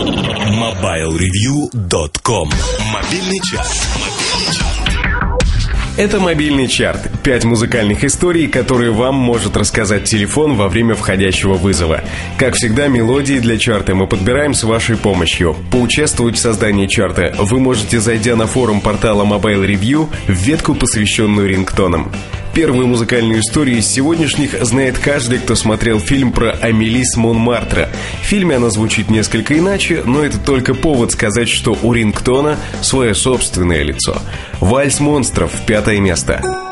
MobileReview.com Мобильный час. Это мобильный чарт. Пять музыкальных историй, которые вам может рассказать телефон во время входящего вызова. Как всегда, мелодии для чарта мы подбираем с вашей помощью. Поучаствовать в создании чарта вы можете, зайдя на форум портала Mobile Review в ветку, посвященную рингтонам. Первую музыкальную историю из сегодняшних знает каждый, кто смотрел фильм про Амелис Монмартра. В фильме она звучит несколько иначе, но это только повод сказать, что у рингтона свое собственное лицо. Вальс монстров, пятое место.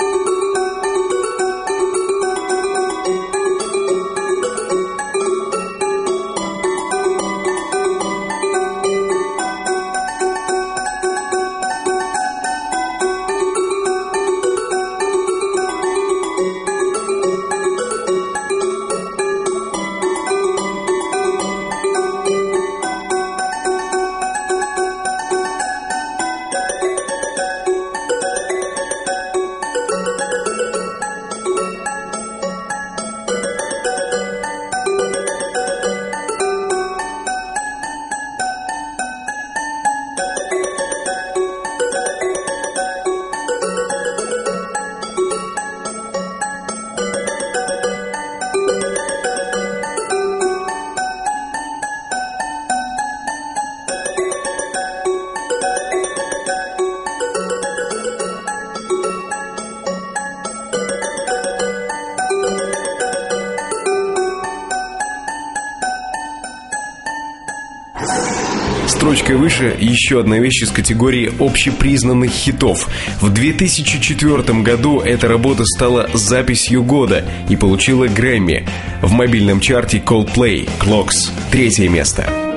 Строчкой выше еще одна вещь из категории общепризнанных хитов. В 2004 году эта работа стала записью года и получила Грэмми. В мобильном чарте Coldplay Clocks третье место.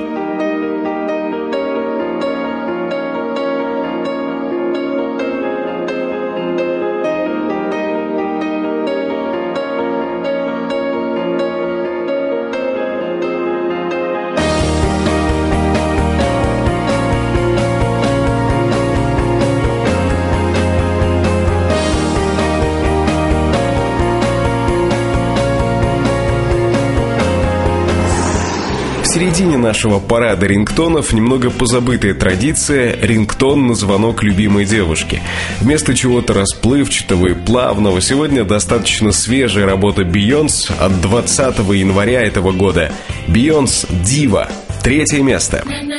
Середине нашего парада рингтонов немного позабытая традиция рингтон на звонок любимой девушки. Вместо чего-то расплывчатого и плавного сегодня достаточно свежая работа Бейонс от 20 января этого года. Бейонс Дива. Третье место. When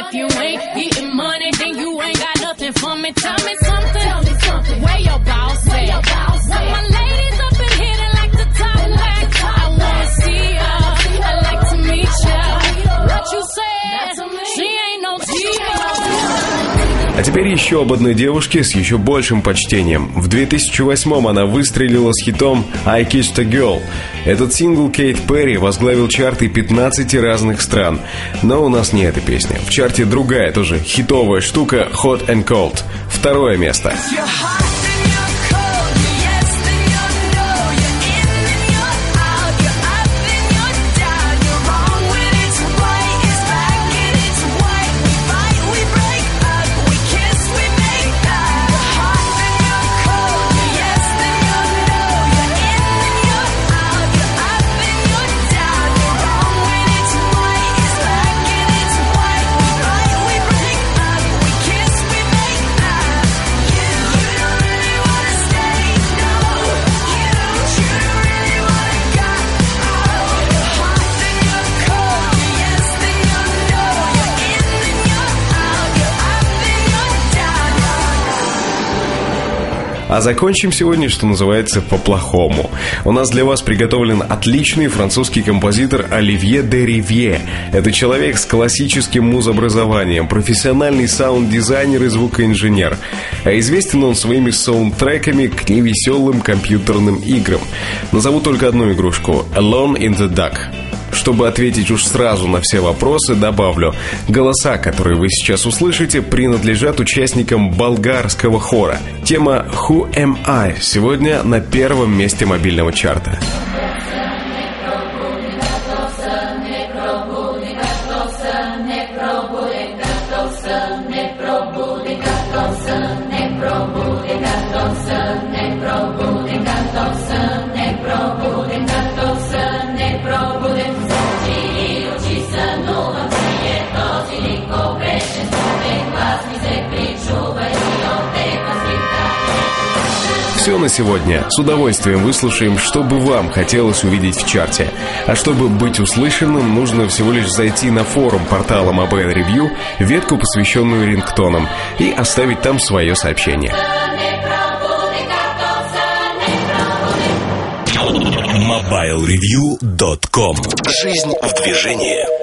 If you ain't getting money, then you ain't got nothing for me. Tell me something. Tell me something. Where your boss теперь еще об одной девушке с еще большим почтением. В 2008-м она выстрелила с хитом «I Kissed a Girl». Этот сингл Кейт Перри возглавил чарты 15 разных стран. Но у нас не эта песня. В чарте другая тоже хитовая штука «Hot and Cold». Второе место. А закончим сегодня, что называется, по-плохому. У нас для вас приготовлен отличный французский композитор Оливье де Ривье. Это человек с классическим музобразованием, профессиональный саунд-дизайнер и звукоинженер. А известен он своими саундтреками к невеселым компьютерным играм. Назову только одну игрушку – Alone in the Dark. Что чтобы ответить уж сразу на все вопросы, добавлю. Голоса, которые вы сейчас услышите, принадлежат участникам болгарского хора. Тема «Who am I» сегодня на первом месте мобильного чарта. Все на сегодня. С удовольствием выслушаем, что бы вам хотелось увидеть в чарте. А чтобы быть услышанным, нужно всего лишь зайти на форум портала Mobile Review, ветку, посвященную рингтонам, и оставить там свое сообщение. MobileReview.com Жизнь в движении